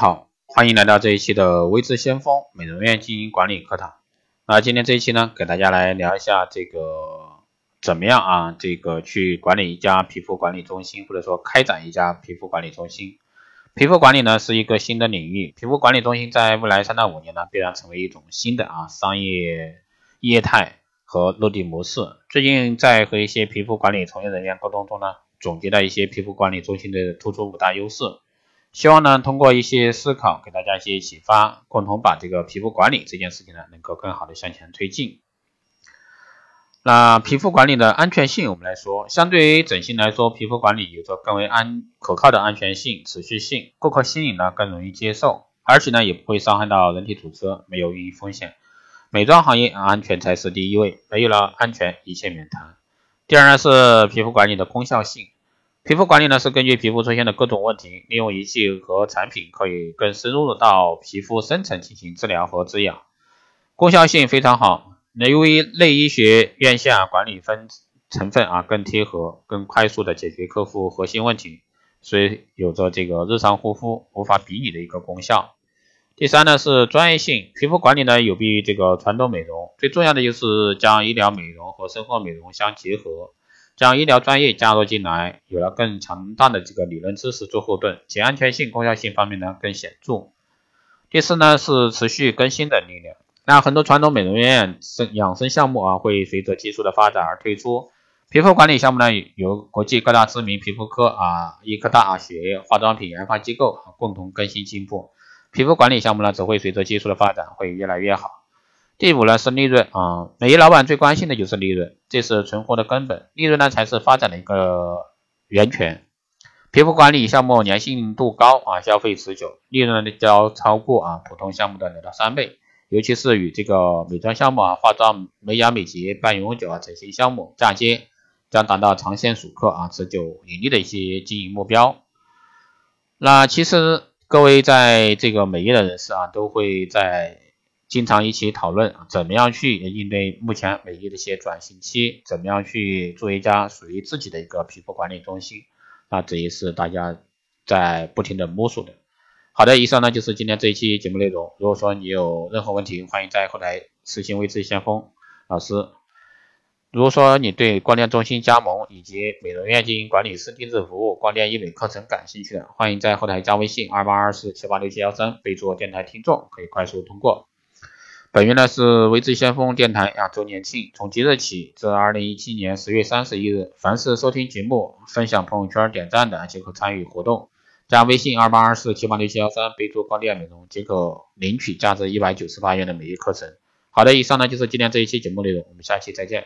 好，欢迎来到这一期的微智先锋美容院经营管理课堂。那今天这一期呢，给大家来聊一下这个怎么样啊，这个去管理一家皮肤管理中心，或者说开展一家皮肤管理中心。皮肤管理呢是一个新的领域，皮肤管理中心在未来三到五年呢，必然成为一种新的啊商业业态和落地模式。最近在和一些皮肤管理从业人员沟通中呢，总结了一些皮肤管理中心的突出五大优势。希望呢，通过一些思考，给大家一些启发，共同把这个皮肤管理这件事情呢，能够更好的向前推进。那皮肤管理的安全性，我们来说，相对于整形来说，皮肤管理有着更为安可靠的安全性、持续性，顾客心理呢更容易接受，而且呢也不会伤害到人体组织，没有运营风险。美妆行业安全才是第一位，没有了安全，一切免谈。第二呢是皮肤管理的功效性。皮肤管理呢，是根据皮肤出现的各种问题，利用仪器和产品，可以更深入的到皮肤深层进行治疗和滋养，功效性非常好。那由于内医学院下管理分成分啊更贴合，更快速的解决客户核心问题，所以有着这个日常护肤无法比拟的一个功效。第三呢是专业性，皮肤管理呢有别于这个传统美容，最重要的就是将医疗美容和生活美容相结合。将医疗专业加入进来，有了更强大的这个理论知识做后盾，且安全性、功效性方面呢更显著。第四呢是持续更新的力量。那很多传统美容院生养生项目啊，会随着技术的发展而退出。皮肤管理项目呢，由国际各大知名皮肤科啊、医科大学、化妆品研发机构共同更新进步。皮肤管理项目呢，只会随着技术的发展会越来越好。第五呢是利润啊，每一老板最关心的就是利润，这是存活的根本，利润呢才是发展的一个源泉。皮肤管理项目粘性度高啊，消费持久，利润呢要超过啊普通项目的两到三倍，尤其是与这个美妆项目啊、化妆、美甲美睫、半永久啊整形项目嫁接，将达到长线熟客啊、持久盈利的一些经营目标。那其实各位在这个美业的人士啊，都会在。经常一起讨论怎么样去应对目前美业的一些转型期，怎么样去做一家属于自己的一个皮肤管理中心，那这也是大家在不停的摸索的。好的，以上呢就是今天这一期节目内容。如果说你有任何问题，欢迎在后台私信微智先锋老师。如果说你对光电中心加盟以及美容院经营管理师定制服务、光电医美课程感兴趣的，欢迎在后台加微信二八二四七八六七幺三，备注电台听众，可以快速通过。本月呢是微智先锋电台亚周年庆，从即日起至二零一七年十月三十一日，凡是收听节目、分享朋友圈、点赞的，即可参与活动。加微信二八二四七八六七幺三，备注光电美容，即可领取价值一百九十八元的美业课程。好的，以上呢就是今天这一期节目内容，我们下期再见。